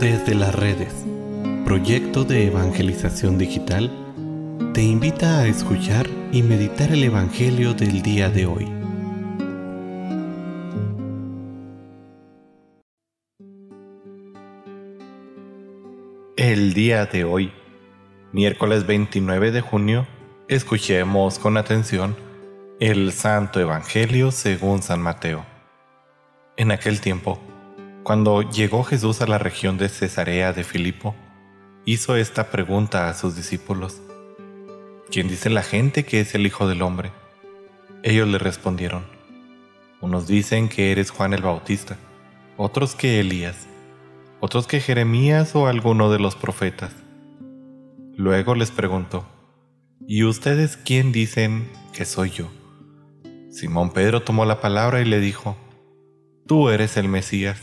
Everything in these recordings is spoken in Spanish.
Desde las redes, proyecto de evangelización digital, te invita a escuchar y meditar el Evangelio del día de hoy. El día de hoy, miércoles 29 de junio, escuchemos con atención el Santo Evangelio según San Mateo. En aquel tiempo, cuando llegó Jesús a la región de Cesarea de Filipo, hizo esta pregunta a sus discípulos. ¿Quién dice la gente que es el Hijo del Hombre? Ellos le respondieron, unos dicen que eres Juan el Bautista, otros que Elías, otros que Jeremías o alguno de los profetas. Luego les preguntó, ¿y ustedes quién dicen que soy yo? Simón Pedro tomó la palabra y le dijo, Tú eres el Mesías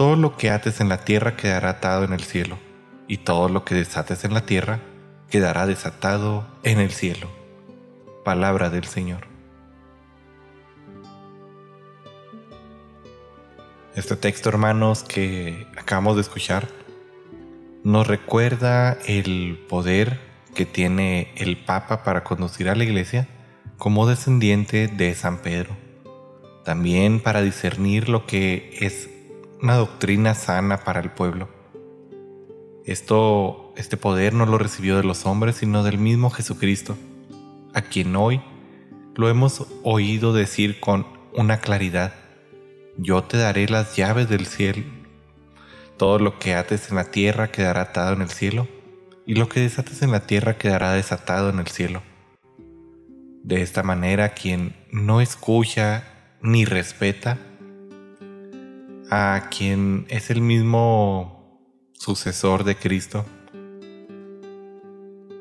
todo lo que ates en la tierra quedará atado en el cielo, y todo lo que desates en la tierra quedará desatado en el cielo. Palabra del Señor. Este texto, hermanos, que acabamos de escuchar, nos recuerda el poder que tiene el Papa para conducir a la Iglesia como descendiente de San Pedro. También para discernir lo que es una doctrina sana para el pueblo. Esto, este poder no lo recibió de los hombres, sino del mismo Jesucristo, a quien hoy lo hemos oído decir con una claridad, yo te daré las llaves del cielo. Todo lo que ates en la tierra quedará atado en el cielo, y lo que desates en la tierra quedará desatado en el cielo. De esta manera, quien no escucha ni respeta, a quien es el mismo sucesor de Cristo,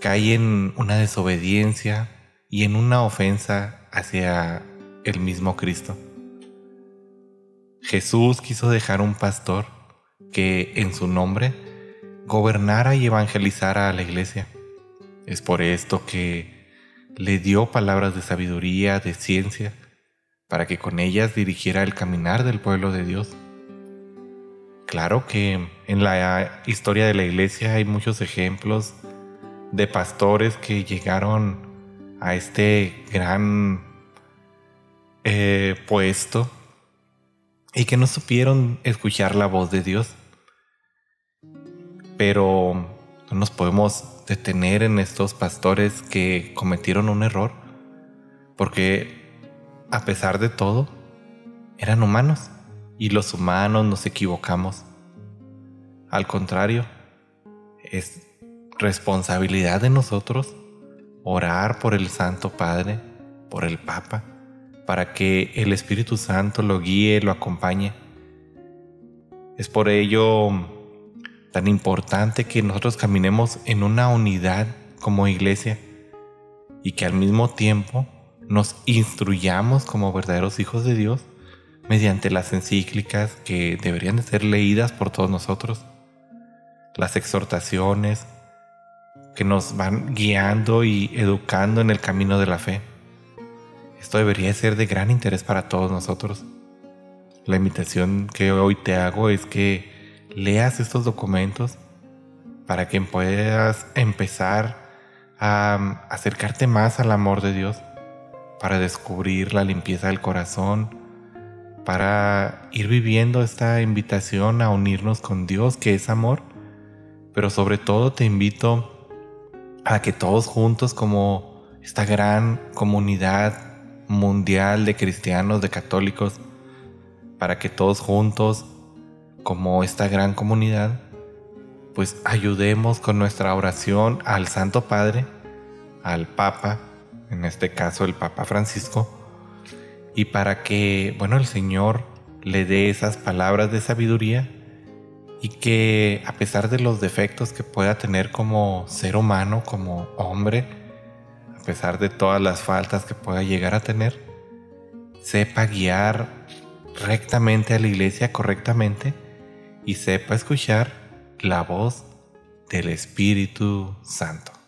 cae en una desobediencia y en una ofensa hacia el mismo Cristo. Jesús quiso dejar un pastor que en su nombre gobernara y evangelizara a la iglesia. Es por esto que le dio palabras de sabiduría, de ciencia, para que con ellas dirigiera el caminar del pueblo de Dios. Claro que en la historia de la iglesia hay muchos ejemplos de pastores que llegaron a este gran eh, puesto y que no supieron escuchar la voz de Dios. Pero no nos podemos detener en estos pastores que cometieron un error, porque a pesar de todo, eran humanos y los humanos nos equivocamos. Al contrario, es responsabilidad de nosotros orar por el Santo Padre, por el Papa, para que el Espíritu Santo lo guíe, lo acompañe. Es por ello tan importante que nosotros caminemos en una unidad como iglesia y que al mismo tiempo nos instruyamos como verdaderos hijos de Dios mediante las encíclicas que deberían de ser leídas por todos nosotros, las exhortaciones que nos van guiando y educando en el camino de la fe. Esto debería ser de gran interés para todos nosotros. La invitación que hoy te hago es que leas estos documentos para que puedas empezar a acercarte más al amor de Dios, para descubrir la limpieza del corazón, para ir viviendo esta invitación a unirnos con Dios, que es amor, pero sobre todo te invito a que todos juntos como esta gran comunidad mundial de cristianos, de católicos, para que todos juntos como esta gran comunidad, pues ayudemos con nuestra oración al Santo Padre, al Papa, en este caso el Papa Francisco, y para que, bueno, el Señor le dé esas palabras de sabiduría y que a pesar de los defectos que pueda tener como ser humano, como hombre, a pesar de todas las faltas que pueda llegar a tener, sepa guiar rectamente a la iglesia correctamente y sepa escuchar la voz del Espíritu Santo.